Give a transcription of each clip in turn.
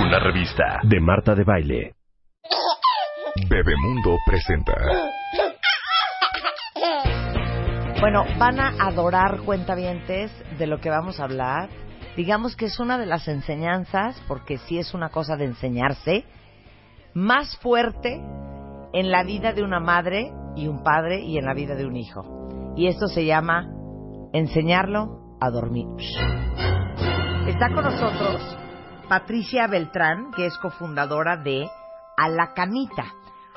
Una revista de Marta de Baile. Bebemundo presenta. Bueno, van a adorar cuentavientes de lo que vamos a hablar. Digamos que es una de las enseñanzas, porque sí es una cosa de enseñarse, más fuerte en la vida de una madre y un padre y en la vida de un hijo. Y esto se llama enseñarlo a dormir. Está con nosotros Patricia Beltrán, que es cofundadora de A la Camita,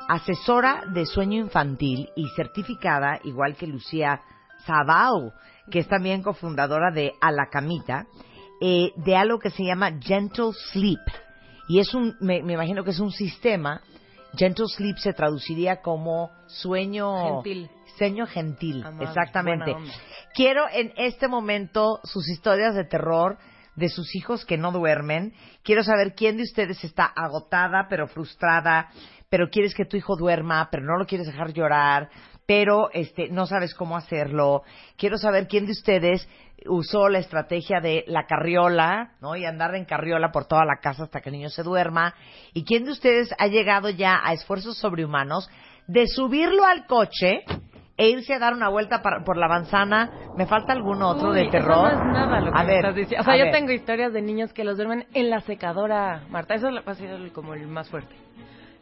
asesora de sueño infantil y certificada, igual que Lucía Sabau, que es también cofundadora de A la Camita, eh, de algo que se llama Gentle Sleep. Y es un, me, me imagino que es un sistema, Gentle Sleep se traduciría como sueño Gentil. Sueño gentil, Amable, exactamente. Quiero en este momento sus historias de terror de sus hijos que no duermen. Quiero saber quién de ustedes está agotada, pero frustrada, pero quieres que tu hijo duerma, pero no lo quieres dejar llorar, pero este no sabes cómo hacerlo. Quiero saber quién de ustedes usó la estrategia de la carriola, ¿no? Y andar en carriola por toda la casa hasta que el niño se duerma. Y quién de ustedes ha llegado ya a esfuerzos sobrehumanos de subirlo al coche e irse a dar una vuelta para- por la manzana. ¿Me falta algún otro Uy, de eso terror? no es nada lo que a ver, estás diciendo. O sea, yo ver. tengo historias de niños que los duermen en la secadora, Marta. Eso ha sido como el más fuerte.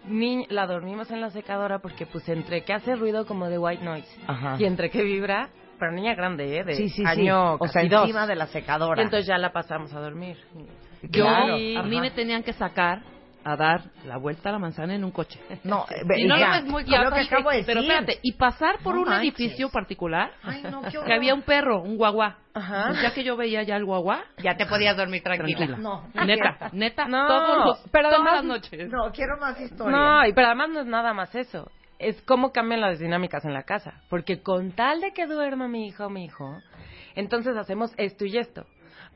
Ni, la dormimos en la secadora porque, pues, entre que hace ruido como de white noise Ajá. y entre que vibra, pero niña grande, ¿eh? De Sí, sí, sí. año O sea, casi dos. encima de la secadora. Y entonces ya la pasamos a dormir. Yo, Claro, a mí ajá. me tenían que sacar a dar la vuelta a la manzana en un coche. No, Y no hija, es muy es lo que acabo de decir. Pero espérate, y pasar por No un manches. edificio particular Ay, no, que había un perro, un guaguá. Ajá. Pues ya que yo veía ya el guaguá, Ya te podías dormir tranquila. tranquila. No, no neta, quiero. neta, No, todos pero todas además- las noches. No, quiero más historia. No, y pero además no es nada más eso. Es cómo cambian las dinámicas en la casa. Porque con tal de que duerma mi hijo o mi hijo, entonces hacemos esto y esto.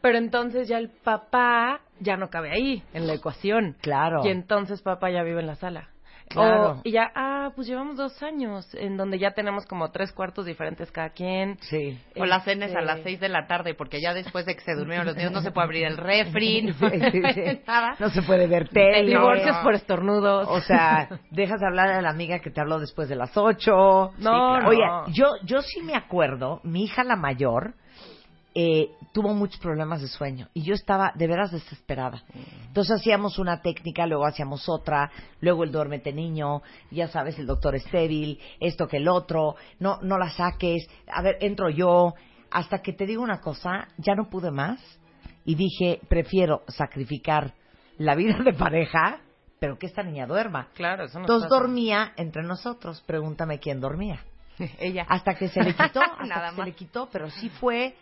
Pero entonces ya el papá ya no cabe ahí, en la ecuación. Claro. Y entonces papá ya vive en la sala. Claro. O- y ya, ah, pues llevamos dos años en donde ya tenemos como tres cuartos diferentes cada quien. Sí. O las cenes a Este, las seis de la tarde, porque ya después de que se durmieron los niños no se puede abrir el refri, no Sí, sí, sí. nada. No se puede ver tele. Divorcios por estornudos. O sea, dejas de hablar a la amiga que te habló después de las ocho. No, no. Oye, yo, yo sí me acuerdo, mi hija la mayor eh, tuvo muchos problemas de sueño y yo estaba de veras desesperada. Entonces hacíamos una técnica, luego hacíamos otra, luego el duérmete niño, ya sabes, el doctor estéril, esto que el otro, no, no la saques, a ver, entro yo, hasta que te digo una cosa, ya no pude más y dije, prefiero sacrificar la vida de pareja, pero que esta niña duerma. Claro, eso no Entonces dormía entre nosotros, pregúntame quién dormía. Ella. Hasta que se le quitó, hasta Nada que se le quitó, pero sí fue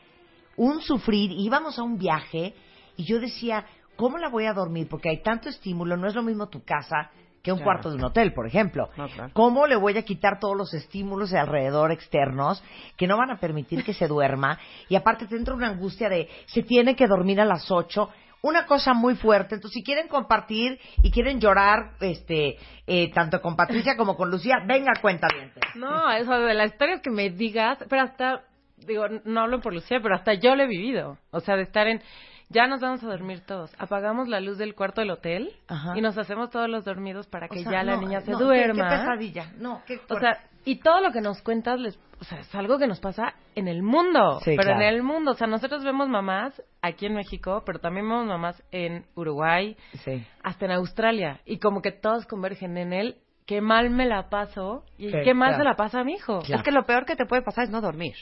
un sufrir. Íbamos a un viaje y yo decía, ¿cómo la voy a dormir? Porque hay tanto estímulo, no es lo mismo tu casa que un Claro. cuarto de un hotel, por ejemplo. No, claro. ¿Cómo le voy a quitar todos los estímulos de alrededor externos que no van a permitir que se duerma? Y aparte te entra una angustia de, se tiene que dormir a las ocho. Una cosa muy fuerte. Entonces, si quieren compartir y quieren llorar, este, eh, tanto con Patricia como con Lucía, venga, cuenta bien. No, eso de las historias que me digas, pero hasta, digo, no hablo por Lucía, pero hasta yo lo he vivido. O sea, de estar en, ya nos vamos a dormir todos. Apagamos la luz del cuarto del hotel Ajá. y nos hacemos todos los dormidos para que O sea, ya la niña se no, qué- duerma. Qué, pesadilla. No, qué O sea, y todo lo que nos cuentas, les, o sea, es algo que nos pasa en el mundo. Sí, pero claro. en el mundo. O sea, nosotros vemos mamás aquí en México, pero también vemos mamás en Uruguay, sí. hasta en Australia. Y como que todos convergen en él. Qué mal me la paso y Sí, qué mal claro. se la pasa a mi hijo. Claro. Es que lo peor que te puede pasar es no dormir.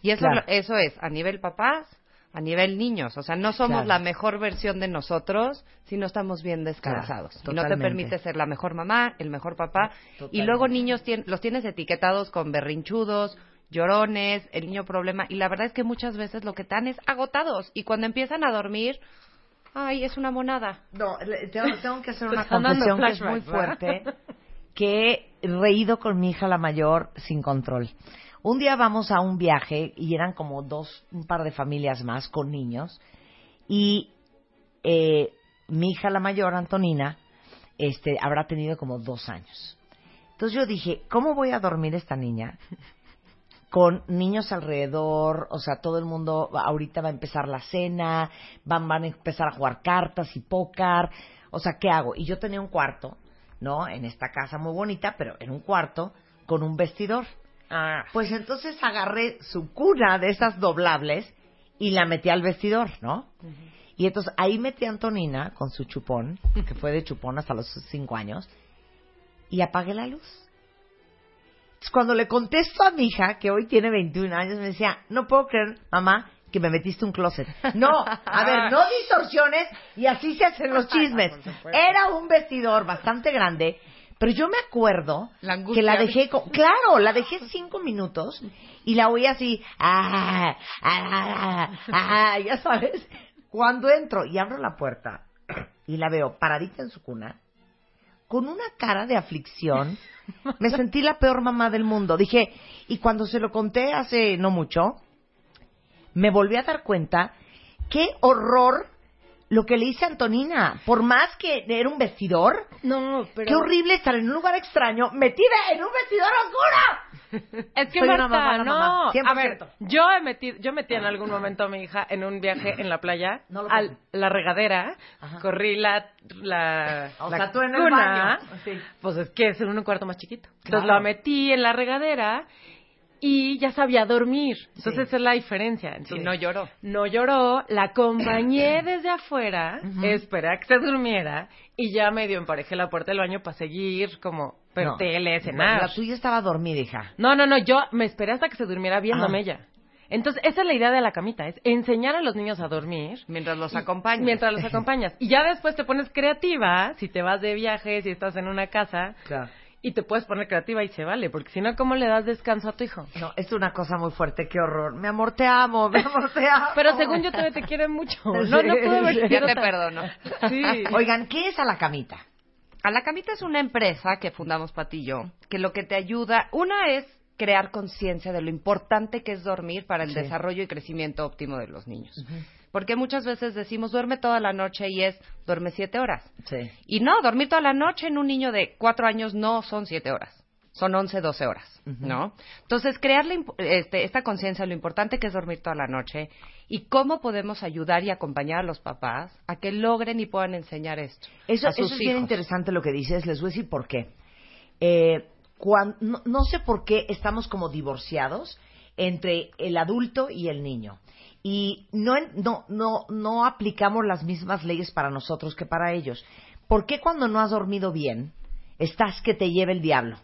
Y eso, Claro. eso es a nivel papás, a nivel niños. O sea, no somos Claro. la mejor versión de nosotros si no estamos bien descansados. Claro, y no te permite ser la mejor mamá, el mejor papá. Totalmente. Y luego niños tien- los tienes etiquetados con berrinchudos, llorones, el niño problema. Y la verdad es que muchas veces lo que están es agotados. Y cuando empiezan a dormir, Ay, es una monada. No, tengo, tengo que hacer Te una confesión que es muy fuerte, ¿verdad? que he reído con mi hija la mayor sin control. Un día vamos a un viaje y eran como dos, un par de familias más con niños y eh, mi hija la mayor, Antonina, este, habrá tenido como dos años. Entonces yo dije, ¿cómo voy a dormir esta niña? con niños alrededor, o sea, todo el mundo ahorita va a empezar la cena, van, van a empezar a jugar cartas y póker, o sea, ¿qué hago? Y yo tenía un cuarto, ¿no? En esta casa muy bonita, pero en un cuarto con un vestidor. Ah, Pues entonces agarré su cuna de esas doblables y la metí al vestidor, ¿no? Y entonces ahí metí a Antonina con su chupón, que fue de chupón hasta los cinco años, y apagué la luz. Entonces, cuando le contesto a mi hija, que hoy tiene 21 años, me decía, no puedo creer, mamá, que me metiste un closet. No, a ver, no distorsiones y así se hacen los chismes. Era un vestidor bastante grande, pero yo me acuerdo La que la dejé, co- claro, la dejé cinco minutos y la oí así, ah, ah, ah, ah, ya sabes. Cuando entro y abro la puerta y la veo paradita en su cuna, con una cara de aflicción, me sentí la peor mamá del mundo. Dije, y cuando se lo conté hace no mucho, me volví a dar cuenta qué horror lo que le hice a Antonina. Por más que era un vestidor, no, pero... qué horrible estar en un lugar extraño metida en un vestidor oscuro. Es que Soy una Marta, mamá, una no. mamá, A ver, 100%. yo he metido, yo metí en algún momento a mi hija en un viaje en la playa No lo a puedo. la regadera, Ajá. corrí la la, O la sea, tú en el cuna, baño. Sí. Pues es que es en un cuarto más chiquito. Entonces Claro. la metí en la regadera y ya sabía dormir. Entonces Sí. esa es la diferencia. Sí, Entonces, no lloró. no lloró, la acompañé desde afuera, esperé a que se durmiera y ya medio emparejé la puerta del baño para seguir como ver No. tele, cenar. La tuya estaba dormida, hija. No, no, no, yo me esperé hasta que se durmiera viéndome Ah. ella. Entonces, esa es la idea de la camita, es enseñar a los niños a dormir. Mientras los acompañas. Mientras los acompañas. Y ya después te pones creativa, si te vas de viaje, si estás en una casa, Claro. Y te puedes poner creativa y se vale, porque si no, ¿cómo le das descanso a tu hijo? No, es una cosa muy fuerte, qué horror. Mi amor, te amo, mi amor, te amo. Pero según yo todavía te quiere mucho. No, Sí, no puedo sí. Ya te perdono. Sí. Oigan, ¿qué es a la camita? A la Camita es una empresa que fundamos Pati y yo, que lo que te ayuda, una es crear conciencia de lo importante que es dormir para el Sí. desarrollo y crecimiento óptimo de los niños. Porque muchas veces decimos duerme toda la noche y es duerme siete horas. Sí. Y no, dormir toda la noche en un niño de cuatro años no son siete horas, son once, doce horas, ¿no? Entonces, crear la imp- este, esta conciencia de lo importante que es dormir toda la noche y cómo podemos ayudar y acompañar a los papás a que logren y puedan enseñar esto Eso, a eso sus es bien interesante lo que dices. Les voy a decir por qué. Eh, no, no sé por qué estamos como divorciados entre el adulto y el niño. Y no, no, no, no aplicamos las mismas leyes para nosotros que para ellos. ¿Por qué cuando no has dormido bien estás que te lleve el diablo?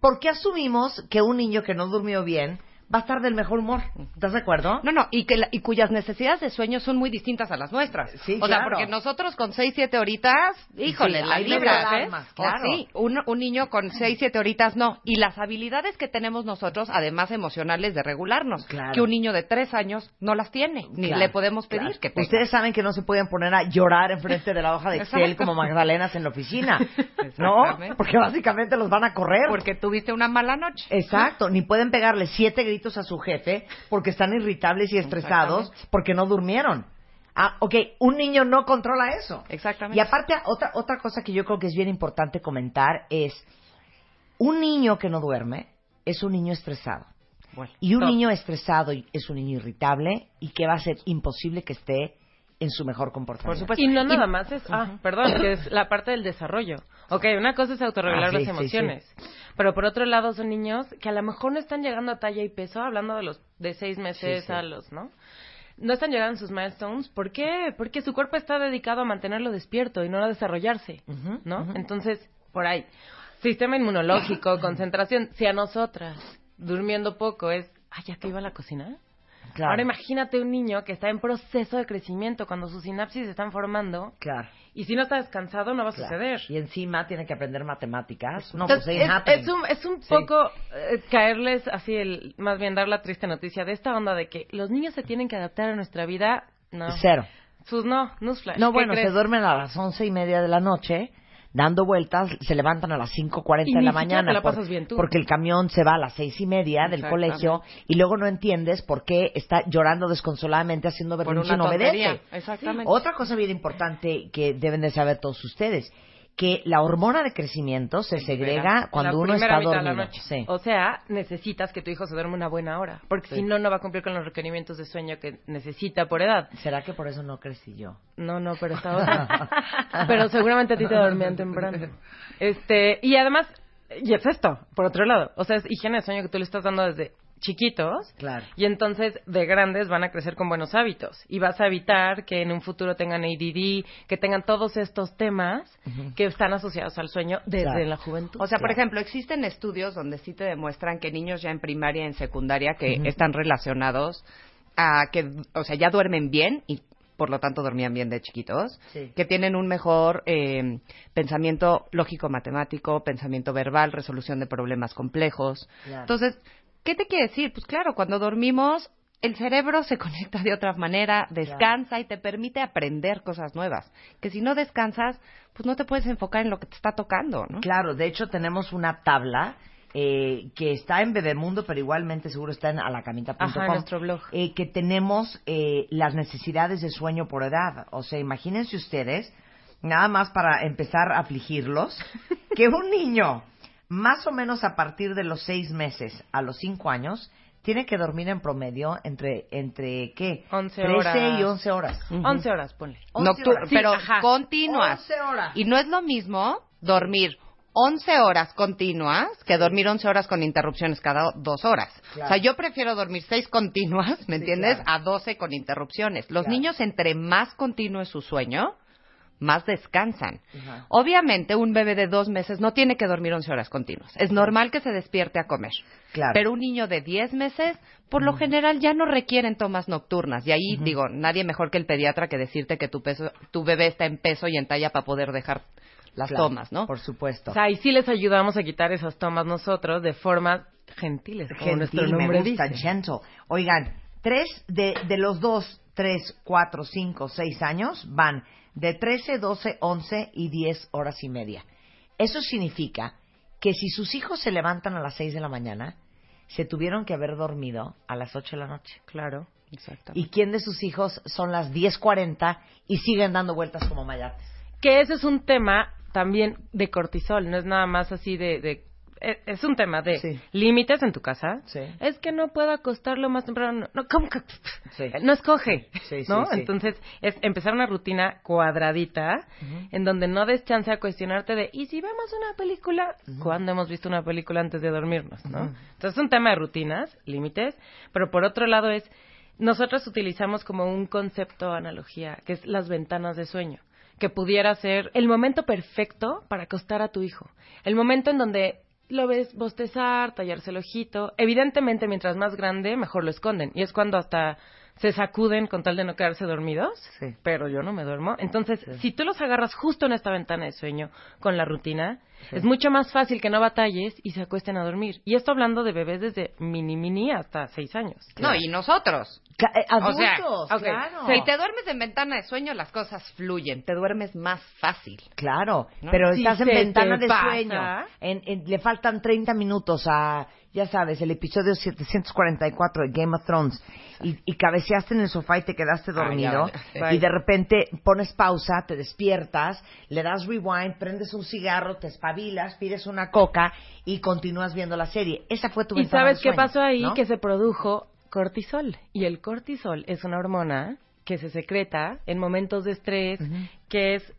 ¿Por qué asumimos que un niño que no durmió bien va a estar del mejor humor? ¿Estás de acuerdo? No, no, y, que la- y cuyas necesidades de sueño son muy distintas a las nuestras. Sí, o sea, claro. porque nosotros con seis, siete horitas, híjole, Sí, la hay libra, alarmas, ¿ves? claro. Sí, un, un niño con seis, siete horitas no. Y las habilidades que tenemos nosotros, además emocionales, de regularnos, Claro. que un niño de tres años no las tiene, ni le podemos pedir que tenga. Ustedes saben que no se pueden poner a llorar enfrente de la hoja de Excel Exacto. como Magdalenas en la oficina, ¿no? Porque básicamente los van a correr. Porque tuviste una mala noche. Exacto, ni pueden pegarle siete gritos a su jefe porque están irritables y estresados porque no durmieron. Ah, ok, un niño no controla eso. Exactamente. Y aparte, otra, otra cosa que yo creo que es bien importante comentar es, un niño que no duerme es un niño estresado. Bueno, Y un niño estresado es un niño irritable y que va a ser imposible que esté en su mejor comportamiento. Por supuesto. Y no nada más es, ah, perdón, que es la parte del desarrollo. Ok, una cosa es autorregular Ah, sí, las sí, emociones, pero por otro lado son niños que a lo mejor no están llegando a talla y peso, hablando de los de seis meses Sí, sí. a los, ¿no? No están llegando a sus milestones. ¿Por qué? Porque su cuerpo está dedicado a mantenerlo despierto y no a desarrollarse, ¿no? Entonces, por ahí, sistema inmunológico, concentración. Si a nosotras, durmiendo poco, es, ay, ¿ya que iba a la cocina? Claro, Ahora imagínate un niño que está en proceso de crecimiento cuando sus sinapsis se están formando claro, y si no está descansado no va a claro. suceder. Y encima tiene que aprender matemáticas. No, Entonces, pues es, un, es un Sí. poco eh, caerles así, el, más bien dar la triste noticia de esta onda de que los niños se tienen que adaptar a nuestra vida. No. Cero. Sus no, newsflash. No, ¿qué bueno, crees? se duermen a las once y media de la noche, dando vueltas, se levantan a las 5.40 Y de la mañana. la por- bien tú. Porque el camión se va a las seis y media del colegio y luego no entiendes por qué está llorando desconsoladamente haciendo berrinche y no obedece. Exactamente. Otra cosa bien importante que deben de saber todos ustedes, que la hormona de crecimiento se segrega cuando uno está dormido. Sí. O sea, necesitas que tu hijo se duerma una buena hora, porque Sí. si no, no va a cumplir con los requerimientos de sueño que necesita por edad. ¿Será que por eso no crecí yo? No, no, pero está otra. pero seguramente a ti te dormían temprano. Este, y además, y es esto, por otro lado, o sea, es higiene de sueño que tú le estás dando desde chiquitos. Claro. Y entonces de grandes van a crecer con buenos hábitos y vas a evitar que en un futuro tengan ADD, que tengan todos estos temas que están asociados al sueño desde Claro. la juventud. O sea, por ejemplo, existen estudios donde sí te demuestran que niños ya en primaria y en secundaria que están relacionados a que, o sea, ya duermen bien y por lo tanto dormían bien de chiquitos, Sí. que tienen un mejor eh, pensamiento lógico-matemático, pensamiento verbal, resolución de problemas complejos. Claro. Entonces, ¿qué te quiere decir? Pues claro, cuando dormimos, el cerebro se conecta de otra manera, descansa y te permite aprender cosas nuevas. Que si no descansas, pues no te puedes enfocar en lo que te está tocando, ¿no? Claro, de hecho tenemos una tabla eh, que está en Bebemundo, pero igualmente seguro está en alacamita.com. Nuestro blog. eh, que tenemos eh, las necesidades de sueño por edad. O sea, imagínense ustedes, nada más para empezar a afligirlos, que un niño, más o menos a partir de los seis meses a los cinco años, tiene que dormir en promedio entre, entre ¿qué? 11 13 horas. y 11 horas. 11 horas, ponle. 11 Noctur- horas. pero Sí, ajá. continuas. 11 horas. Y no es lo mismo dormir 11 horas continuas que dormir 11 horas con interrupciones cada dos horas. Claro. O sea, yo prefiero dormir 6 continuas, ¿me Sí, entiendes? claro. A 12 con interrupciones. Los Claro. niños, entre más continuo es su sueño, más descansan. Obviamente, un bebé de dos meses no tiene que dormir 11 horas continuas. Es normal que se despierte a comer. Claro. Pero un niño de 10 meses, por lo general, ya no requieren tomas nocturnas. Y ahí, digo, nadie mejor que el pediatra que decirte que tu, peso, tu bebé está en peso y en talla para poder dejar las Claro, tomas, ¿no? Por supuesto. O sea, y sí les ayudamos a quitar esas tomas nosotros de formas gentiles, como Gentil, nuestro me nombre gusta, dice. gentle. Oigan, tres de, de los dos, tres, cuatro, cinco, seis años van de 13, 12, 11 y 10 horas y media. Eso significa que si sus hijos se levantan a las 6 de la mañana, se tuvieron que haber dormido a las 8 de la noche. Claro, exacto. ¿Y quién de sus hijos son las 10.40 y siguen dando vueltas como mayates? Que ese es un tema también de cortisol, no es nada más así de... de- es un tema de Sí. límites en tu casa. Sí. Es que no puedo acostarlo más temprano. No, ¿cómo que? Sí. No escoge. ¿no? Entonces, es empezar una rutina cuadradita en donde no des chance a cuestionarte de, ¿y si vemos una película? ¿Cuándo hemos visto una película antes de dormirnos? ¿no? Entonces, es un tema de rutinas, límites, pero por otro lado es, nosotros utilizamos como un concepto, analogía, que es las ventanas de sueño, que pudiera ser el momento perfecto para acostar a tu hijo. El momento en donde lo ves bostezar, tallarse el ojito. Evidentemente, mientras más grande, mejor lo esconden. Y es cuando hasta se sacuden con tal de no quedarse dormidos. Sí. Pero yo no me duermo. Entonces, si tú los agarras justo en esta ventana de sueño con la rutina, es mucho más fácil que no batalles y se acuesten a dormir. Y esto hablando de bebés desde mini mini hasta seis años. No, y nosotros. Ca- eh, O sea, Adultos, claro. Si te duermes en ventana de sueño, las cosas fluyen. Te duermes más fácil. Claro, ¿No? pero Si estás en ventana de pasa. sueño. En- en- le faltan 30 minutos a, ya sabes, el episodio 744 de Game of Thrones. Y, y cabeceaste en el sofá y te quedaste ya dormido. y de repente pones pausa, te despiertas, le das rewind, prendes un cigarro, te espabilas, pides una coca y continúas viendo la serie. Esa fue tu ¿Y ventana sabes de qué sueño, pasó ahí? ¿no? Que se produjo cortisol. Y el cortisol es una hormona que se secreta en momentos de estrés, que es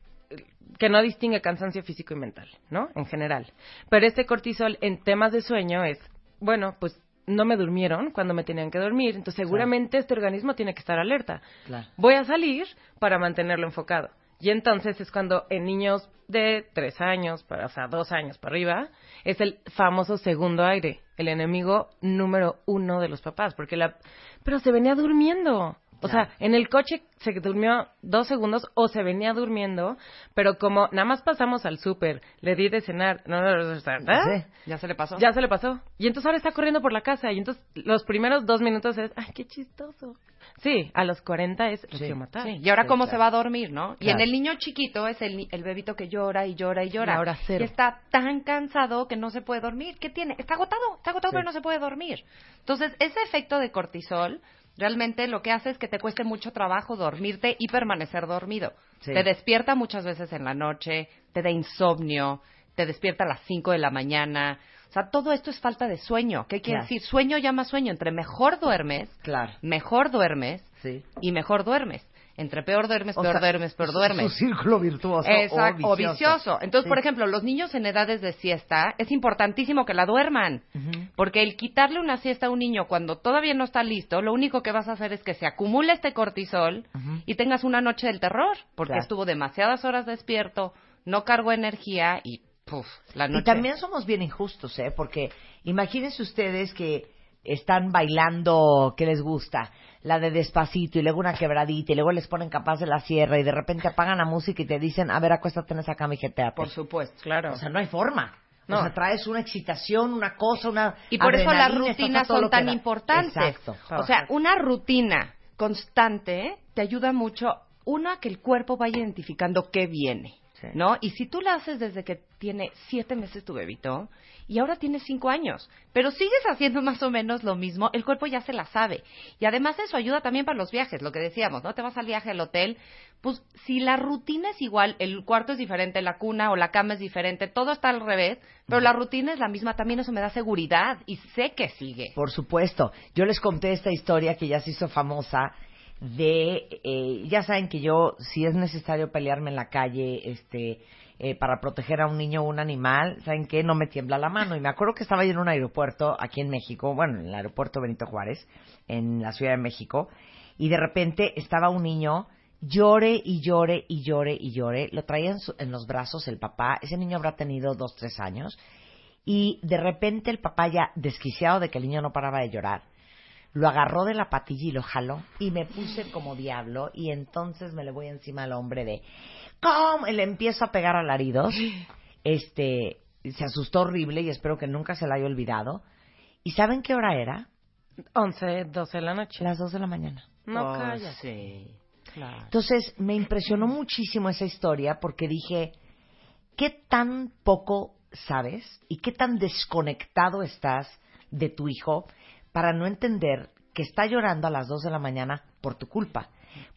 que no distingue cansancio físico y mental, ¿no? En general. Pero este cortisol en temas de sueño es, bueno, pues no me durmieron cuando me tenían que dormir, entonces seguramente este organismo tiene que estar alerta. Claro. Voy a salir para mantenerlo enfocado. Y entonces es cuando en niños de tres años, para, o sea, dos años para arriba, es el famoso segundo aire, el enemigo número uno de los papás, porque la... Pero se venía durmiendo. O Claro. sea, en el coche se durmió dos segundos o se venía durmiendo, pero como nada más pasamos al súper, le di de cenar, no, no, no. ¿Ya se le pasó? ya se le pasó. Y entonces ahora está corriendo por la casa y entonces los primeros dos minutos es, ay, qué chistoso. Sí, a los 40 es, lo Sí. quiero matar. Sí, y ahora Sí, cómo claro. se va a dormir, ¿no? Y en el niño chiquito es el, el bebito que llora y llora y llora. Y ahora cero. Y está tan cansado que no se puede dormir. ¿Qué tiene? Está agotado, está agotado Sí. pero no se puede dormir. Entonces, ese efecto de cortisol realmente lo que hace es que te cueste mucho trabajo dormirte y permanecer dormido. Sí. Te despierta muchas veces en la noche, te da insomnio, te despierta a las 5 de la mañana. O sea, todo esto es falta de sueño. ¿Qué quiere Claro. decir? Sueño llama sueño. Entre mejor duermes, Claro. mejor duermes Sí. y mejor duermes. Entre peor duermes, O peor sea, duermes, peor duermes. Su círculo virtuoso Exacto, o o vicioso. Entonces, Sí. por ejemplo, los niños en edades de siesta, es importantísimo que la duerman. Porque el quitarle una siesta a un niño cuando todavía no está listo, lo único que vas a hacer es que se acumule este cortisol y tengas una noche del terror. Porque Claro. estuvo demasiadas horas despierto, no cargó energía y, puf, la noche. Y también somos bien injustos, ¿eh? Porque imagínense ustedes que están bailando, ¿qué les gusta? La de despacito y luego una quebradita y luego les ponen capaz de la sierra y de repente apagan la música y te dicen, a ver, acuéstate en esa cama y jeteate. Por supuesto. Claro. O sea, no hay forma. No. O sea, traes una excitación, una cosa, una Y por eso las rutinas son tan importantes. Exacto. O sea, una rutina constante te ayuda mucho, uno, a que el cuerpo vaya identificando qué viene, Sí. ¿no? Y si tú la haces desde que tiene siete meses tu bebito y ahora tiene cinco años, pero sigues haciendo más o menos lo mismo, el cuerpo ya se la sabe. Y además eso ayuda también para los viajes, lo que decíamos, ¿no? Te vas al viaje al hotel, pues si la rutina es igual, el cuarto es diferente, la cuna o la cama es diferente, todo está al revés, pero la rutina es la misma, también eso me da seguridad y sé que sigue. Por supuesto. Yo les conté esta historia que ya se hizo famosa de, eh, ya saben que yo, si es necesario pelearme en la calle, este, eh, para proteger a un niño o un animal, ¿saben qué? No me tiembla la mano. Y me acuerdo que estaba yo en un aeropuerto aquí en México, bueno, en el aeropuerto Benito Juárez, en la Ciudad de México, y de repente estaba un niño llore y llore y llore y llore. Lo traía en, su- en los brazos el papá. Ese niño habrá tenido dos, tres años. Y de repente el papá ya desquiciado de que el niño no paraba de llorar, lo agarró de la patilla y lo jaló y me puse como diablo y entonces me le voy encima al hombre de ¿cómo? Y le empiezo a pegar alaridos. Este, se asustó horrible y espero que nunca se la haya olvidado. ¿Y saben qué hora era? 11, 12 de la noche. Las dos de la mañana. No Oh, callas. Sí, claro. Entonces me impresionó muchísimo esa historia porque dije, ¿qué tan poco sabes y qué tan desconectado estás de tu hijo para no entender que está llorando a las 2 de la mañana por tu culpa?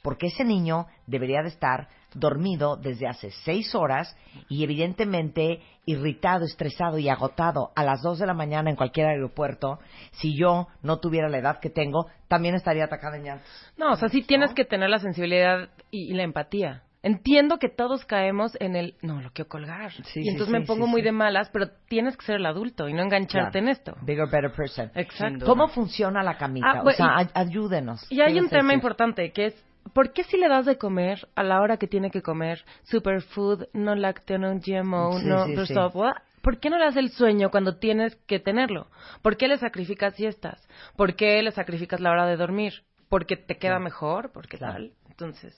Porque ese niño debería de estar dormido desde hace seis horas y evidentemente irritado, estresado y agotado a las 2 de la mañana en cualquier aeropuerto. Si yo no tuviera la edad que tengo, también estaría atacada en llantos. No, o sea, sí tienes que tener la sensibilidad y, y la empatía. Entiendo que todos caemos en el, no, lo quiero colgar. Sí, y entonces sí, me pongo sí, muy sí. de malas, pero tienes que ser el adulto y no engancharte Claro. en esto. Bigger, better person. Exacto. ¿Cómo funciona la camita? Ah, o bueno, sea, y- ay- ayúdenos. Y hay ¿Qué un tema decir? importante que es, ¿por qué si le das de comer a la hora que tiene que comer superfood, no lácteo, no GMO, Sí, no sí, no sí. software? ¿Por qué no le das el sueño cuando tienes que tenerlo? ¿Por qué le sacrificas siestas? ¿Por qué le sacrificas la hora de dormir? ¿Porque te queda mejor? ¿Porque Claro. tal? Entonces,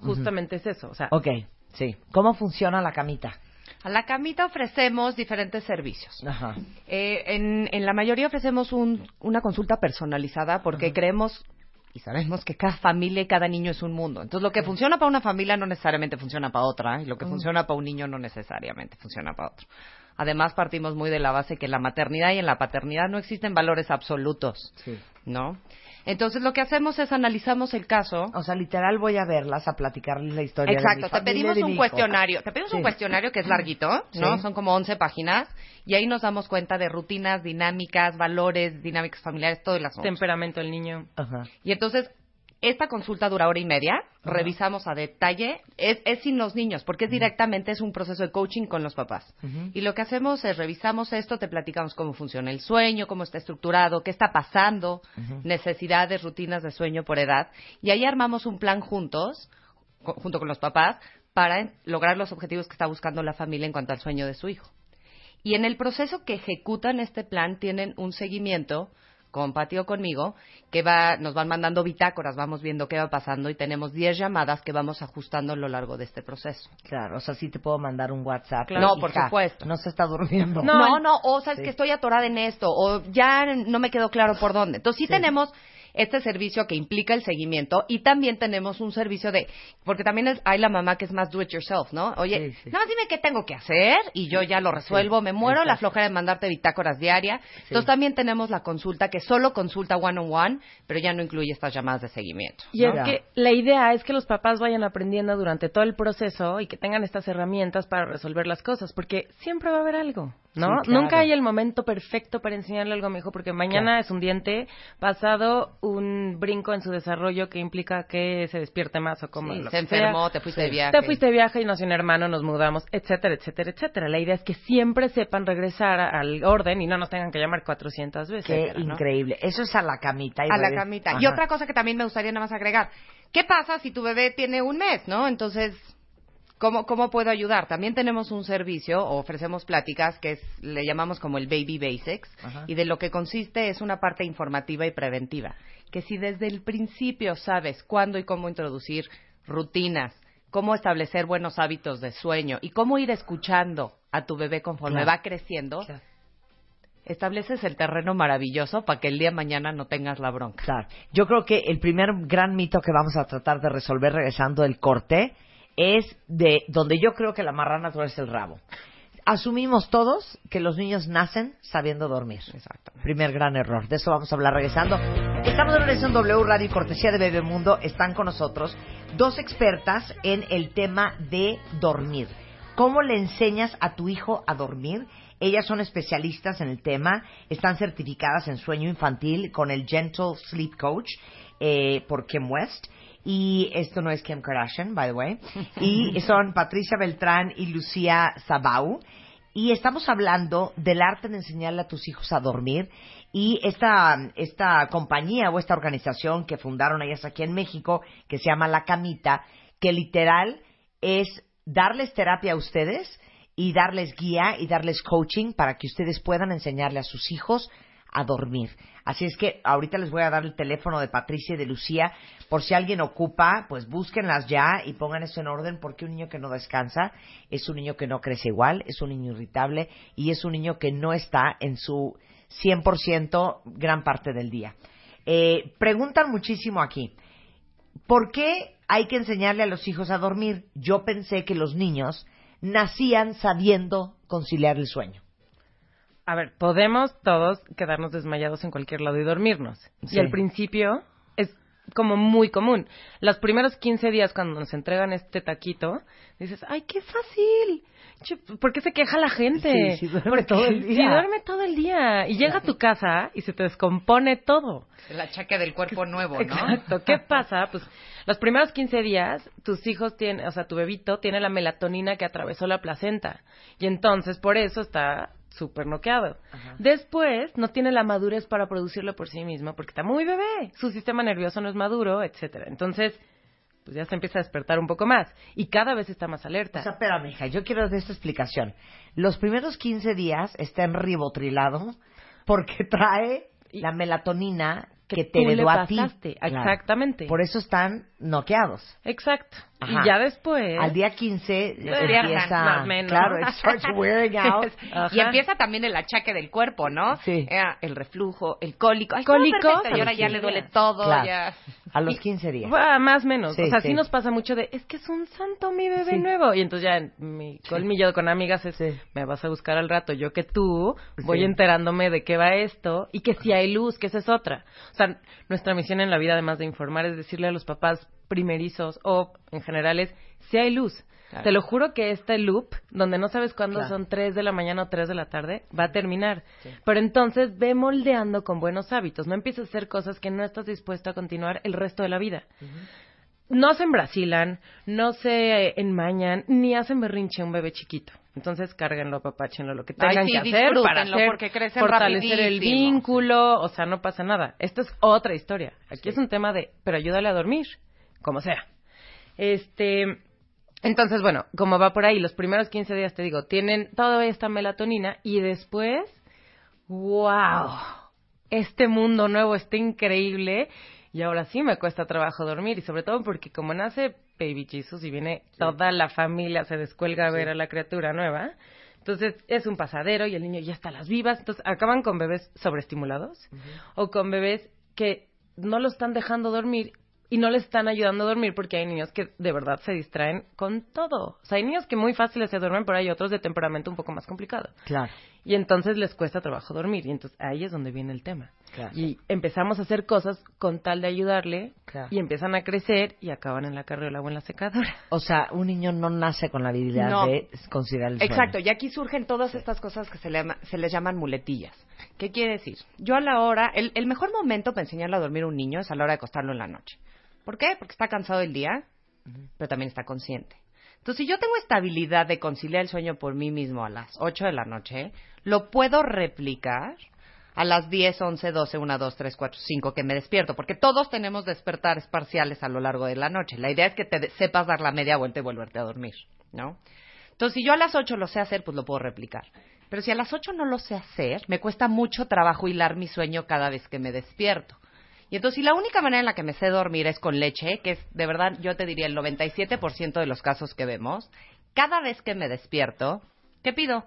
justamente es eso. O sea, Ok, sí. ¿Cómo funciona la camita? A la camita ofrecemos diferentes servicios. Ajá. Eh, en, en la mayoría ofrecemos un- una consulta personalizada porque creemos y sabemos que cada familia y cada niño es un mundo. Entonces, lo que funciona para una familia no necesariamente funciona para otra, y lo que funciona para un niño no necesariamente funciona para otro. Además, partimos muy de la base que en la maternidad y en la paternidad no existen valores absolutos, Sí. ¿no? Entonces, lo que hacemos es analizamos el caso. O sea, literal voy a verlas, a platicarles la historia de mi Exacto, te pedimos de un mi cuestionario. Te pedimos Sí. un cuestionario que es larguito, ¿no? Sí. Son como 11 páginas. Y ahí nos damos cuenta de rutinas, dinámicas, valores, dinámicas familiares, todo el asunto. temperamento del niño. Ajá. Y entonces, esta consulta dura hora y media. Revisamos a detalle. Es, es sin los niños, porque es directamente, es un proceso de coaching con los papás. Y lo que hacemos es revisamos esto, te platicamos cómo funciona el sueño, cómo está estructurado, qué está pasando, necesidades, rutinas de sueño por edad. Y ahí armamos un plan juntos, co- junto con los papás, para lograr los objetivos que está buscando la familia en cuanto al sueño de su hijo. Y en el proceso que ejecutan este plan tienen un seguimiento con conmigo, que va, nos van mandando bitácoras, vamos viendo qué va pasando y tenemos 10 llamadas que vamos ajustando a lo largo de este proceso. Claro, o sea, sí te puedo mandar un WhatsApp. Claro. No, por Hija, supuesto. No se está durmiendo. No, no, o sabes Sí. que estoy atorada en esto, o ya no me quedó claro por dónde. Entonces sí, Sí. tenemos este servicio que implica el seguimiento y también tenemos un servicio de, porque también es- hay la mamá que es más do it yourself, ¿no? Oye, Sí, sí. nada más dime qué tengo que hacer y yo ya lo resuelvo, me muero la exacto. flojera de mandarte bitácoras diarias. Entonces también tenemos la consulta que solo consulta one on one, pero ya no incluye estas llamadas de seguimiento. Y es que la idea es que los papás vayan aprendiendo durante todo el proceso y que tengan estas herramientas para resolver las cosas, porque siempre va a haber algo, ¿no? Sí, claro. Nunca hay el momento perfecto para enseñarle algo a mi hijo, porque mañana Claro. es un diente, pasado un brinco en su desarrollo que implica que se despierte más o como Sí, se enfermó, te fuiste de viaje. Te fuiste de viaje y nació un hermano, nos mudamos, etcétera, etcétera, etcétera. La idea es que siempre sepan regresar al orden y no nos tengan que llamar 400 veces. Qué etcétera, ¿no? increíble. Eso es a la camita. y a la camita. Ajá. Y otra cosa que también me gustaría nada más agregar. ¿Qué pasa si tu bebé tiene un mes, no? Entonces, ¿cómo, cómo puedo ayudar? También tenemos un servicio, o ofrecemos pláticas, que es, le llamamos como el Baby Basics, Ajá. y de lo que consiste es una parte informativa y preventiva. Que si desde el principio sabes cuándo y cómo introducir rutinas, cómo establecer buenos hábitos de sueño y cómo ir escuchando a tu bebé conforme Claro. va creciendo, Claro. estableces el terreno maravilloso para que el día de mañana no tengas la bronca. Claro. Yo creo que el primer gran mito que vamos a tratar de resolver regresando del corte es de donde yo creo que la marrana natural es el rabo. Asumimos todos que los niños nacen sabiendo dormir. Exactamente. Primer gran error. De eso vamos a hablar regresando. Estamos en en W Radio y Cortesía de Bebemundo. Están con nosotros dos expertas en el tema de dormir. ¿Cómo le enseñas a tu hijo a dormir? Ellas son especialistas en el tema, están certificadas en sueño infantil con el Gentle Sleep Coach eh, por Kim West. Y esto no es Kim Kardashian, by the way. Y son Patricia Beltrán y Lucía Sabau. Y estamos hablando del arte de enseñarle a tus hijos a dormir. Y esta, esta compañía o esta organización que fundaron ellas aquí en México, que se llama La Camita, que literal es darles terapia a ustedes y darles guía y darles coaching para que ustedes puedan enseñarle a sus hijos a dormir. Así es que ahorita les voy a dar el teléfono de Patricia y de Lucía por si alguien ocupa, pues búsquenlas ya y pongan eso en orden porque un niño que no descansa es un niño que no crece igual, es un niño irritable y es un niño que no está en su 100% gran parte del día. Eh, preguntan muchísimo aquí, ¿por qué hay que enseñarle a los hijos a dormir? Yo pensé que los niños nacían sabiendo conciliar el sueño. A ver, podemos todos quedarnos desmayados en cualquier lado y dormirnos. Sí. Y al principio es como muy común. Los primeros 15 días cuando nos entregan este taquito, dices, ay, qué fácil. Che, ¿Por qué se queja la gente? Sí, sí duerme Porque- todo el día. Sí, duerme todo el día. Y llega a tu casa y se te descompone todo. El achaque del cuerpo nuevo, ¿no? Exacto. ¿Qué pasa? Pues los primeros 15 días, tus hijos tienen, o sea, tu bebito tiene la melatonina que atravesó la placenta. Y entonces, por eso está súper noqueado. Después, no tiene la madurez para producirlo por sí mismo, porque está muy bebé. Su sistema nervioso no es maduro, etcétera. Entonces, pues ya se empieza a despertar un poco más. Y cada vez está más alerta. O sea, espérame, hija, yo quiero de esta explicación. Los primeros 15 días está en ribotrilado porque trae la melatonina que, te tú le heredó a ti. Claro. Exactamente. Por eso están noqueados. Exacto. Ajá. Y ya después... Al día 15 Despiertan, empieza... más o menos. Claro, it starts wearing out. Ajá. Y empieza también el achaque del cuerpo, ¿no? Sí. Eh, el reflujo, el cólico. Ay, a Y ahora ya 15 le duele todo, Claro. ya. A los Y- 15 días. Más o menos. Sí, o sea, sí. sí. nos pasa mucho de, es que es un santo mi bebé Sí. nuevo. Y entonces ya en mi colmillo con amigas es, me vas a buscar al rato. Yo que tú voy enterándome de qué va esto y que si hay luz, que esa es otra. O sea, nuestra misión en la vida, además de informar, es decirle a los papás primerizos o en general es, si hay luz. Claro. Te lo juro que este loop, donde no sabes cuándo Claro. son 3 de la mañana o 3 de la tarde, va a terminar. Pero entonces ve moldeando con buenos hábitos. No empieces a hacer cosas que no estás dispuesto a continuar el resto de la vida. No se embrasilan, no se eh, enmañan, ni hacen berrinche a un bebé chiquito. Entonces cárguenlo, apapáchenlo, lo que Ay, tengan sí, que hacer para hacer, porque crecen fortalecer el vínculo, o sea, no pasa nada. Esto es otra historia. Aquí es un tema de, pero ayúdale a dormir, como sea. Este, entonces, bueno, como va por ahí, los primeros 15 días, te digo, tienen toda esta melatonina y después, wow, este mundo nuevo está increíble y ahora sí me cuesta trabajo dormir y sobre todo porque como nace Baby Jesus y viene toda la familia, se descuelga a ver a la criatura nueva, entonces es un pasadero y el niño ya está a las vivas, entonces acaban con bebés sobreestimulados o con bebés que no lo están dejando dormir y no le están ayudando a dormir porque hay niños que de verdad se distraen con todo. O sea, hay niños que muy fáciles se duermen, pero hay otros de temperamento un poco más complicado. Claro. Y entonces les cuesta trabajo dormir. Y entonces ahí es donde viene el tema. Claro. Y empezamos a hacer cosas con tal de ayudarle Claro. y empiezan a crecer y acaban en la carriola o en la secadora. O sea, un niño no nace con la habilidad No. de considerar el sueño. Exacto, y aquí surgen todas estas cosas que se, le se les llaman muletillas. ¿Qué quiere decir? Yo a la hora, el, el mejor momento para enseñarle a dormir a un niño es a la hora de acostarlo en la noche. ¿Por qué? Porque está cansado del día, pero también está consciente. Entonces, si yo tengo esta habilidad de conciliar el sueño por mí mismo a las 8 de la noche, lo puedo replicar a las 10, 11, 12, 1, 2, 3, 4, 5 que me despierto, porque todos tenemos despertares parciales a lo largo de la noche. La idea es que te sepas dar la media vuelta y volverte a dormir, ¿no? Entonces, si yo a las 8 lo sé hacer, pues lo puedo replicar. Pero si a las 8 no lo sé hacer, me cuesta mucho trabajo hilar mi sueño cada vez que me despierto. Y entonces, si la única manera en la que me sé dormir es con leche, que es de verdad, yo te diría el 97% de los casos que vemos, cada vez que me despierto, ¿qué pido?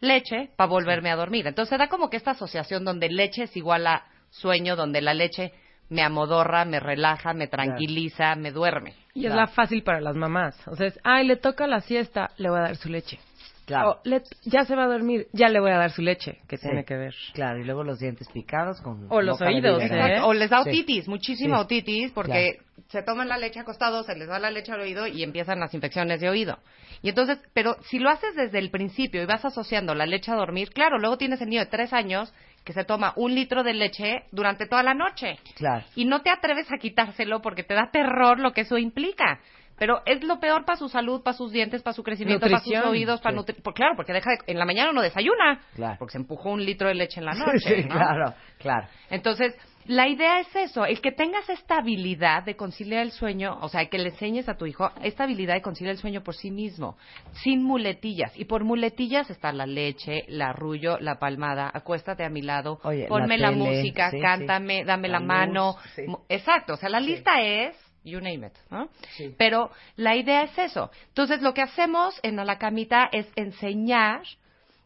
Leche para volverme a dormir. Entonces, se da como que esta asociación donde leche es igual a sueño, donde la leche me amodorra, me relaja, me tranquiliza, me duerme. Y es la fácil para las mamás. O sea, es, ay, le toca la siesta, le voy a dar su leche. Claro. O, le- ya se va a dormir, ya le voy a dar su leche, que Sí. tiene que ver. Claro, y luego los dientes picados con... O los oídos. ¿eh? O les da Sí. otitis, muchísima Sí. otitis, porque se toman la leche acostados, se les da la leche al oído y empiezan las infecciones de oído. Y entonces, pero si lo haces desde el principio y vas asociando la leche a dormir, claro, luego tienes el niño de tres años que se toma un litro de leche durante toda la noche. Claro. Y no te atreves a quitárselo porque te da terror lo que eso implica. Pero es lo peor para su salud, para sus dientes, para su crecimiento, para sus oídos, para sí. nutrir. Pues claro, porque deja de- en la mañana no desayuna. Claro. Porque se empujó un litro de leche en la noche. Sí, ¿no? claro, claro. Entonces, la idea es eso, el que tengas esta habilidad de conciliar el sueño, o sea, que le enseñes a tu hijo esta habilidad de conciliar el sueño por sí mismo, sin muletillas. Y por muletillas está la leche, el arrullo, la palmada, acuéstate a mi lado, Oye, ponme la la, tele, música, sí, cántame, dame La la, mano. sí. Exacto, o sea, la lista es you name it, ¿no? Sí. Pero la idea es eso. Entonces, lo que hacemos en A la Camita es enseñar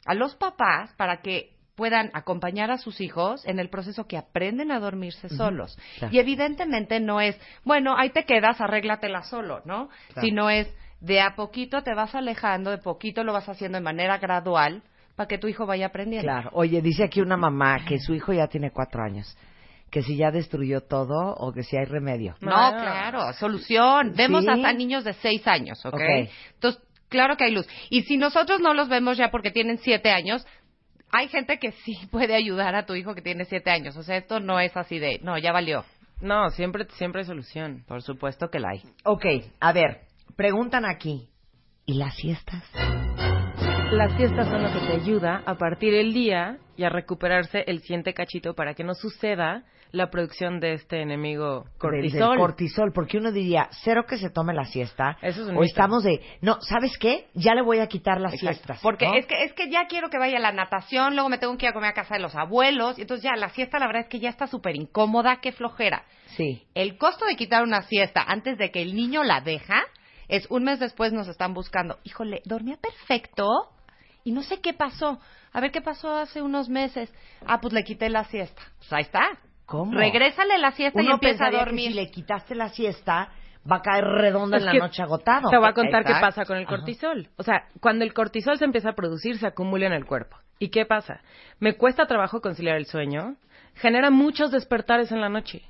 a los papás para que puedan acompañar a sus hijos en el proceso que aprenden a dormirse solos. claro. Y evidentemente no es, bueno, ahí te quedas, arréglatela solo, ¿no? Claro. Sino es, de a poquito te vas alejando, de poquito lo vas haciendo de manera gradual para que tu hijo vaya aprendiendo. Claro. Oye, dice aquí una mamá que su hijo ya tiene cuatro años. Que si ya destruyó todo o que si hay remedio. No, Ah. claro, solución. Vemos Sí. hasta niños de seis años, ¿ok? Ok. Entonces, claro que hay luz. Y si nosotros no los vemos ya porque tienen siete años, hay gente que sí puede ayudar a tu hijo que tiene siete años. O sea, esto no es así de, no, ya valió. No, siempre, siempre hay solución. Por supuesto que la hay. Ok, a ver, preguntan aquí. ¿Y las siestas? Las siestas son lo que te ayuda a partir el día y a recuperarse el siguiente cachito para que no suceda la producción de este enemigo Del- cortisol. del cortisol, porque uno diría, cero que se tome la siesta. Eso es un o mito. estamos de, no, ¿sabes qué? Ya le voy a quitar las Exacto. siestas. Porque ¿no? es que es que ya quiero que vaya a la natación, luego me tengo que ir a comer a casa de los abuelos, y entonces ya la siesta la verdad es que ya está súper incómoda, qué flojera. Sí. El costo de quitar una siesta antes de que el niño la deja es un mes después nos están buscando. Híjole, dormía perfecto y no sé qué pasó. A ver qué pasó hace unos meses. Ah, pues le quité la siesta. Pues ahí está. ¿Cómo? Regrésale la siesta y empieza a pensaría que dormir. si le quitaste la siesta, va a caer redonda Es en la que noche agotado. Te voy a contar qué Exacto. pasa con el Ajá. cortisol. O sea, cuando el cortisol se empieza a producir, se acumula en el cuerpo. ¿Y qué pasa? Me cuesta trabajo conciliar el sueño, genera muchos despertares en la noche.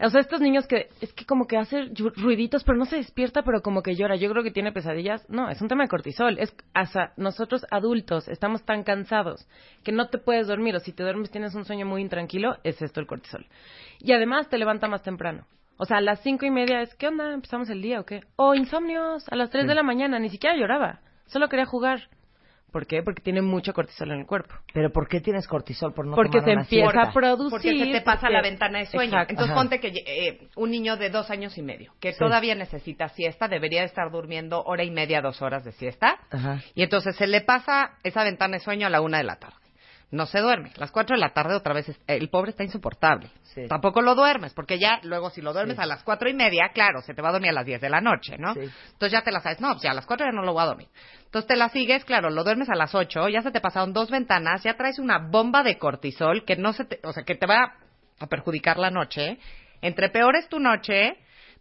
O sea, estos niños que es que como que hace ru- ruiditos, pero no se despierta, pero como que llora. Yo creo que tiene pesadillas. No, es un tema de cortisol. Es hasta nosotros adultos estamos tan cansados que no te puedes dormir o si te duermes tienes un sueño muy intranquilo, es esto el cortisol. Y además te levanta más temprano. O sea, a las cinco y media es, ¿qué onda? ¿Empezamos el día o qué? O insomnios, a las tres de la mañana, ni siquiera lloraba. Solo quería jugar. ¿Por qué? Porque tiene mucho cortisol en el cuerpo. Pero ¿por qué tienes cortisol por no porque tomar se empieza siesta? a producir. Porque se te pasa porque- la ventana de sueño. Exacto. Entonces Ajá. ponte que eh, un niño de dos años y medio, que Sí. todavía necesita siesta, debería estar durmiendo hora y media, dos horas de siesta. Ajá. Y entonces se le pasa esa ventana de sueño a la una de la tarde. No se duerme. Las 4 de la tarde otra vez es- el pobre está insoportable. Sí. Tampoco lo duermes, porque ya luego si lo duermes Sí. a las cuatro y media, claro, se te va a dormir a las 10 de la noche, ¿no? Sí. Entonces ya te la sabes, no, pues ya a las 4 ya no lo voy a dormir. Entonces te la sigues, claro, lo duermes a las 8, ya se te pasaron dos ventanas, ya traes una bomba de cortisol que no se te, o sea, que te va a perjudicar la noche. Entre peor es tu noche,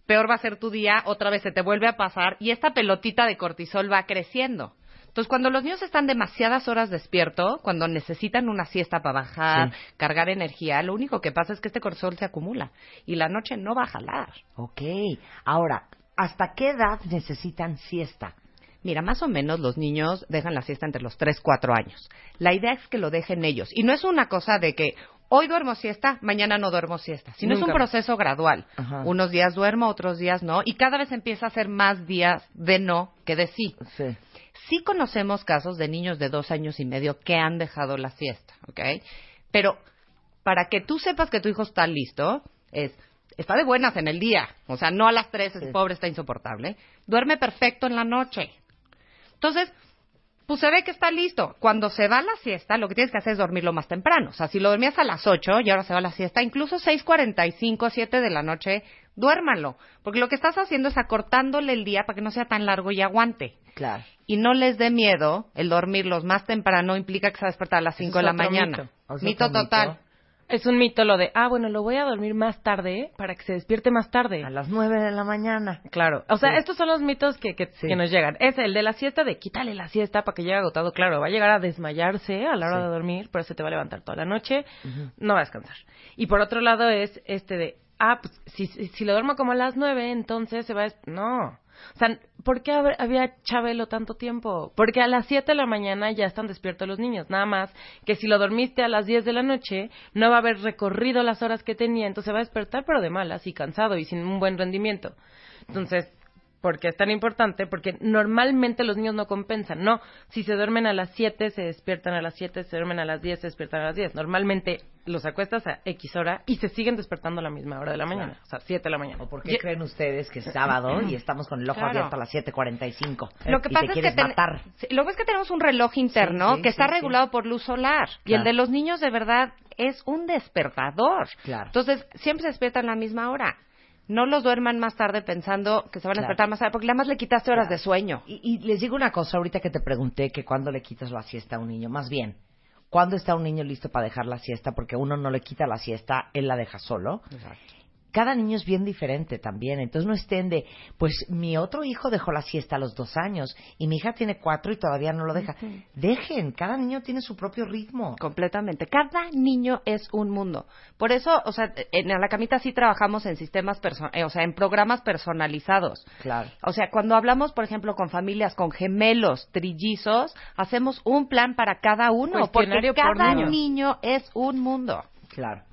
peor va a ser tu día, otra vez se te vuelve a pasar y esta pelotita de cortisol va creciendo. Entonces, cuando los niños están demasiadas horas despierto, cuando necesitan una siesta para bajar, Sí. cargar energía, lo único que pasa es que este cortisol se acumula y la noche no va a jalar. Ok. Ahora, ¿hasta qué edad necesitan siesta? Mira, más o menos los niños dejan la siesta entre los 3, 4 años. La idea es que lo dejen ellos. Y no es una cosa de que hoy duermo siesta, mañana no duermo siesta, sino es un proceso gradual. Ajá. Unos días duermo, otros días no, y cada vez empieza a ser más días de no que de sí. Sí. Sí conocemos casos de niños de dos años y medio que han dejado la siesta, ¿ok? Pero para que tú sepas que tu hijo está listo, es está de buenas en el día, o sea, no a las tres, el Sí. pobre está insoportable, duerme perfecto en la noche. Entonces, pues se ve que está listo. Cuando se va a la siesta, lo que tienes que hacer es dormirlo más temprano. O sea, si lo dormías a las 8 y ahora se va a la siesta, incluso 6.45, 7 de la noche, duérmalo. Porque lo que estás haciendo es acortándole el día para que no sea tan largo y aguante. Claro. Y no les dé miedo el dormirlos más temprano implica que se va a despertar a las Ese 5 es de la mañana. mito. Es Mito total. mito. Es un mito lo de, ah, bueno, lo voy a dormir más tarde para que se despierte más tarde. A las nueve de la mañana. Claro. O sea, Sí. estos son los mitos que, que, Sí. que nos llegan. Es el de la siesta, de quítale la siesta para que llegue agotado. Claro, va a llegar a desmayarse a la hora Sí. de dormir, pero se te va a levantar toda la noche, no va a descansar. Y por otro lado es este de, ah, pues si, si, lo duermo como a las nueve, entonces se va a... No. O sea, ¿por qué hab- había Chabelo tanto tiempo? Porque a las 7 de la mañana ya están despiertos los niños. Nada más que si lo dormiste a las 10 de la noche, no va a haber recorrido las horas que tenía, entonces va a despertar, pero de malas y cansado y sin un buen rendimiento. Entonces, ¿por qué es tan importante? Porque normalmente los niños no compensan. No, si se duermen a las 7, se despiertan a las 7, se duermen a las 10, se despiertan a las 10. Normalmente los acuestas a X hora y se siguen despertando a la misma hora de la mañana, o sea, 7 de la mañana. ¿O por qué creen ustedes que es sábado y estamos con el ojo Claro. abierto a las 7.45? Lo que y pasa te es que matar. sí, lo que es que tenemos un reloj interno Sí, sí, que está sí, regulado por luz solar y el de los niños de verdad es un despertador. Claro. Entonces, siempre se despiertan a la misma hora. No los duerman más tarde pensando que se van a Claro. despertar más tarde porque además le quitaste horas Claro. de sueño. Y, y les digo una cosa ahorita que te pregunté que cuándo le quitas la siesta a un niño. Más bien, ¿cuándo está un niño listo para dejar la siesta? Porque uno no le quita la siesta, él la deja solo. Cada niño es bien diferente también. Entonces no estén de, pues mi otro hijo dejó la siesta a los dos años y mi hija tiene cuatro y todavía no lo deja. Dejen, cada niño tiene su propio ritmo. Completamente. Cada niño es un mundo. Por eso, o sea, en la camita sí trabajamos en sistemas, eh, o sea, en programas personalizados. Claro. O sea, cuando hablamos, por ejemplo, con familias con gemelos, trillizos, hacemos un plan para cada uno, porque por cada niño. niño es un mundo. Claro.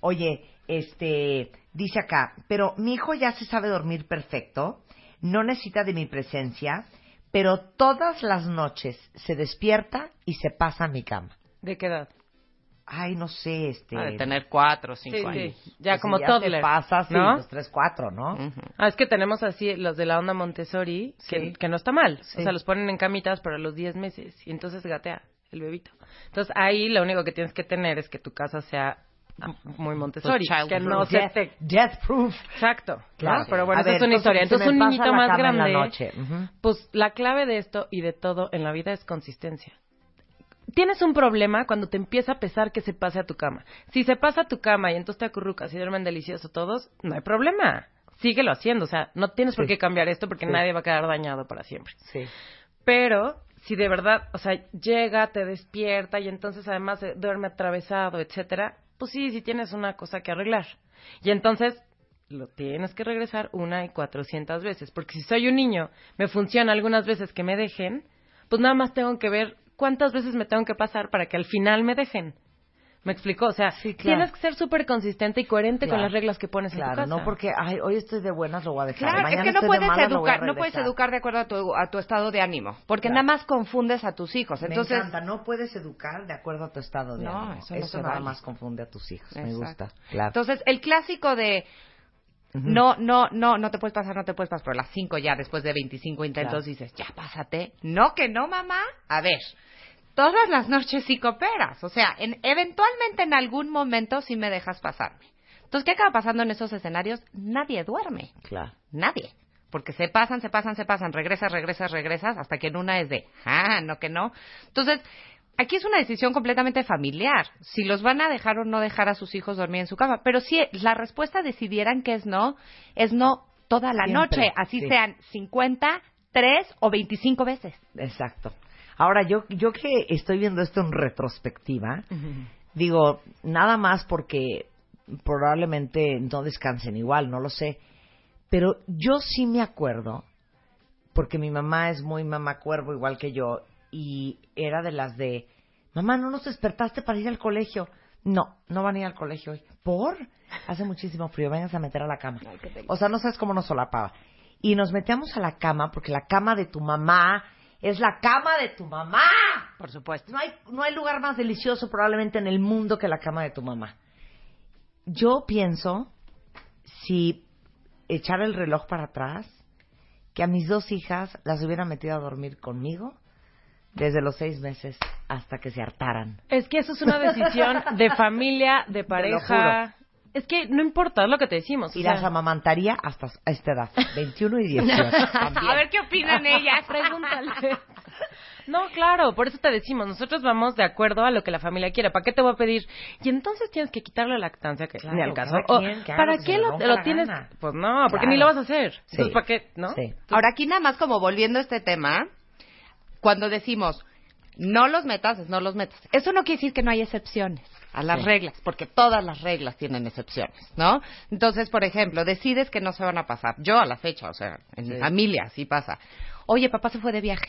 Oye, este, dice acá, pero mi hijo ya se sabe dormir perfecto, no necesita de mi presencia, pero todas las noches se despierta y se pasa a mi cama. ¿De qué edad? Ay, no sé, este. De tener cuatro o cinco Sí, años. sí. Ya pues, como si toddler. te pasa, sí, ¿no? los tres, cuatro, ¿no? Ah, es que tenemos así los de la onda Montessori, que, Sí. que no está mal. Sí. O sea, los ponen en camitas para los 10 meses y entonces gatea el bebito. Entonces ahí lo único que tienes que tener es que tu casa sea muy Montessori, Pues que no se death, te... death proof. Exacto, Claro. ¿no? Pero bueno, esa es una historia. entonces, un niñito más la grande, pues la clave de esto y de todo en la vida es consistencia. Tienes un problema cuando te empieza a pesar que se pase a tu cama. Si se pasa a tu cama y entonces te acurrucas y duermen delicioso todos, no hay problema. Síguelo haciendo. O sea, no tienes por qué cambiar esto porque Sí. nadie va a quedar dañado para siempre. Sí. Pero si de verdad, o sea, llega, te despierta y entonces además eh, duerme atravesado, etcétera, pues sí, sí tienes una cosa que arreglar. Y entonces lo tienes que regresar una y cuatrocientas veces, porque si soy un niño, me funciona algunas veces que me dejen, pues nada más tengo que ver cuántas veces me tengo que pasar para que al final me dejen. ¿Me explicó? O sea, Sí, claro. tienes que ser súper consistente y coherente con Claro. las reglas que pones en tu Claro, casa. no porque, ay, hoy estoy de buenas, lo voy a dejar. Claro, es Mañana que no puedes educar, no puedes educar de acuerdo a tu, a tu estado de ánimo, porque Claro. nada más confundes a tus hijos. Entonces, me encanta, no puedes educar de acuerdo a tu estado de No, ánimo. eso no nada vale. más confunde a tus hijos. Me gusta. Claro. Entonces, el clásico de no, no, no, no te puedes pasar, no te puedes pasar, pero a las 5 ya, después de 25 intentos, Claro. dices, ya pásate. No, que no, mamá. A ver, todas las noches sí cooperas. O sea, en, eventualmente en algún momento sí me dejas pasarme. Entonces, ¿qué acaba pasando en esos escenarios? Nadie duerme. Claro. Nadie. Porque se pasan, se pasan, se pasan, regresas, regresas, regresas, hasta que en una es de, ah, no que no. Entonces, aquí es una decisión completamente familiar. Si los van a dejar o no dejar a sus hijos dormir en su cama. Pero si la respuesta decidieran que es no, es no toda la Siempre, noche. Así sí. sean 50, 3 o 25 veces. Exacto. Ahora, yo, yo que estoy viendo esto en retrospectiva, digo, nada más porque probablemente no descansen igual, no lo sé. Pero yo sí me acuerdo, porque mi mamá es muy mamá cuervo igual que yo, y era de las de, mamá, ¿no nos despertaste para ir al colegio? No, no van a ir al colegio hoy. ¿Por? Hace muchísimo frío, vénganse a meter a la cama. O sea, no sabes cómo nos solapaba. Y nos metíamos a la cama, porque la cama de tu mamá es la cama de tu mamá. Por supuesto. No hay, no hay lugar más delicioso probablemente en el mundo que la cama de tu mamá. Yo pienso, si echar el reloj para atrás, que a mis dos hijas las hubiera metido a dormir conmigo desde los seis meses hasta que se hartaran. Es que eso es una decisión de familia, de pareja. Es que no importa, es lo que te decimos. o Y sea, las amamantaría hasta esta edad, 21 y 18. A ver qué opinan ellas. Pregúntale. No, claro, por eso te decimos, nosotros vamos de acuerdo a lo que la familia quiera. ¿Para qué te voy a pedir? Y entonces tienes que quitarle la lactancia, que Claro, ni al caso. O, quien ¿Para lo que qué lo, lo tienes? gana. Pues no, porque Claro. ni lo vas a hacer. Sí. Entonces, ¿para qué? ¿No? Sí. Ahora aquí nada más como volviendo a este tema, cuando decimos no los metas, no los metas. Eso no quiere decir que no hay excepciones a las Sí. reglas, porque todas las reglas tienen excepciones, ¿no? Entonces, por ejemplo, decides que no se van a pasar. Yo a la fecha, o sea, en mi familia sí pasa. Oye, papá se fue de viaje.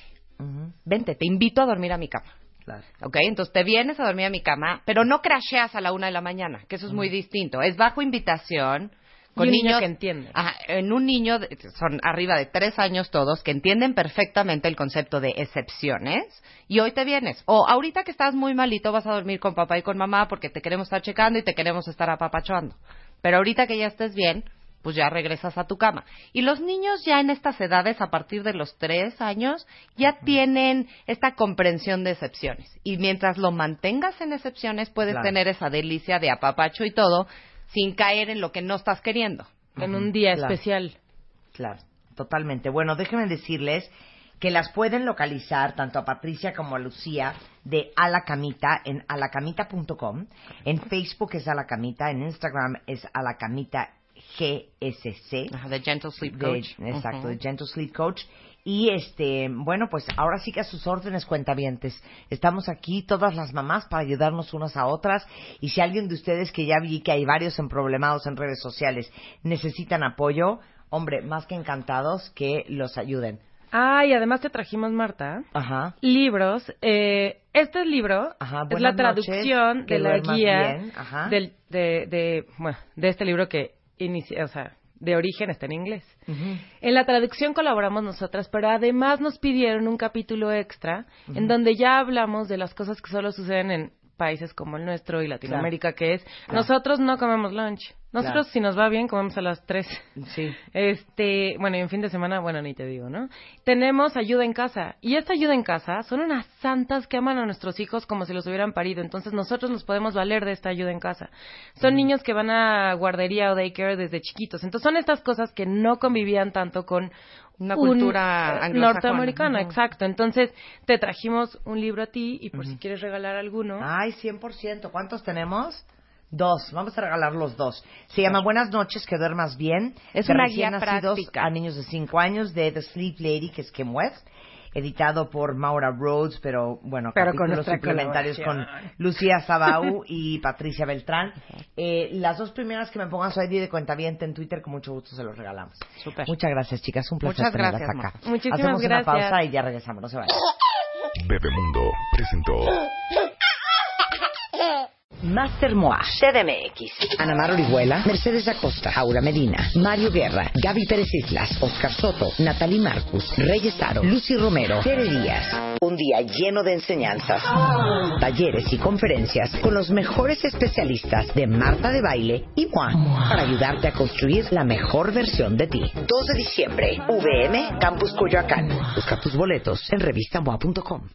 Vente, te invito a dormir a mi cama. claro. ¿Ok? Entonces te vienes a dormir a mi cama, pero no crasheas a la una de la mañana, que eso es muy distinto. Es bajo invitación. Con Y un niño niños que entiende. Ajá, en un niño, de- son arriba de tres años todos, que entienden perfectamente el concepto de excepciones, y hoy te vienes. O ahorita que estás muy malito, vas a dormir con papá y con mamá porque te queremos estar checando y te queremos estar apapachando. Pero ahorita que ya estés bien, pues ya regresas a tu cama. Y los niños ya en estas edades, a partir de los tres años, ya tienen esta comprensión de excepciones. Y mientras lo mantengas en excepciones, puedes Claro. tener esa delicia de apapacho y todo, sin caer en lo que no estás queriendo. En un día Claro. especial. Claro, totalmente. Bueno, déjenme decirles que las pueden localizar tanto a Patricia como a Lucía de A la Camita en alacamita.com. En Facebook es A la Camita, en Instagram es A la Camita GSC. Ajá, The Gentle Sleep de- Coach. exacto, de Gentle Sleep Coach. Y este, bueno, pues ahora sí que a sus órdenes cuentavientes. Estamos aquí todas las mamás para ayudarnos unas a otras. Y si alguien de ustedes que ya vi que hay varios emproblemados en redes sociales necesitan apoyo, hombre, más que encantados que los ayuden. Ah, y además te trajimos, Marta, Ajá. libros. Eh, este libro Ajá, es la noches, traducción de la guía ajá. del, de, de, bueno, de este libro que inicia, o sea, de origen está en inglés. En la traducción colaboramos nosotras, pero además nos pidieron un capítulo extra en donde ya hablamos de las cosas que solo suceden en países como el nuestro y Latinoamérica, que es nosotros no comemos lunch. Nosotros, Claro. si nos va bien, comemos a las 3. Sí. Este, bueno, y en fin de semana, bueno, ni te digo, ¿no? Tenemos ayuda en casa. Y esta ayuda en casa son unas santas que aman a nuestros hijos como si los hubieran parido. Entonces nosotros nos podemos valer de esta ayuda en casa. Son niños que van a guardería o daycare desde chiquitos. Entonces son estas cosas que no convivían tanto con Una un, cultura eh, anglosajona. norteamericana, exacto. Entonces te trajimos un libro a ti y por si quieres regalar alguno. Ay, 100%. ¿Cuántos tenemos? Dos. Vamos a regalar los dos. Se llama Buenas noches, que duermas bien. Es De una guía práctica. A niños de 5 años de The Sleep Lady, que es Kim West. Editado por Maura Rhodes, pero bueno, Pero con capítulos nuestra suplementarios con. Lucía Sabau y Patricia Beltrán. Eh, las dos primeras que me pongan su ID de cuenta en Twitter, con mucho gusto se los regalamos. Muchas gracias, chicas. Un placer Muchas tenerlas gracias, acá. Muchísimas Hacemos gracias. una pausa y ya regresamos. No se vayan. Bebemundo presentó Master Moa, CDMX, Ana Mar Orihuela, Mercedes Acosta, Aura Medina, Mario Guerra, Gaby Pérez Islas, Oscar Soto, Natalie Marcus, Reyes Aro, Lucy Romero, Tere Díaz. Un día lleno de enseñanzas, talleres y conferencias con los mejores especialistas de Marta de Baile y Juan para ayudarte a construir la mejor versión de ti. 2 de diciembre, VM, Campus Coyoacán. Busca tus boletos en revistamoa.com.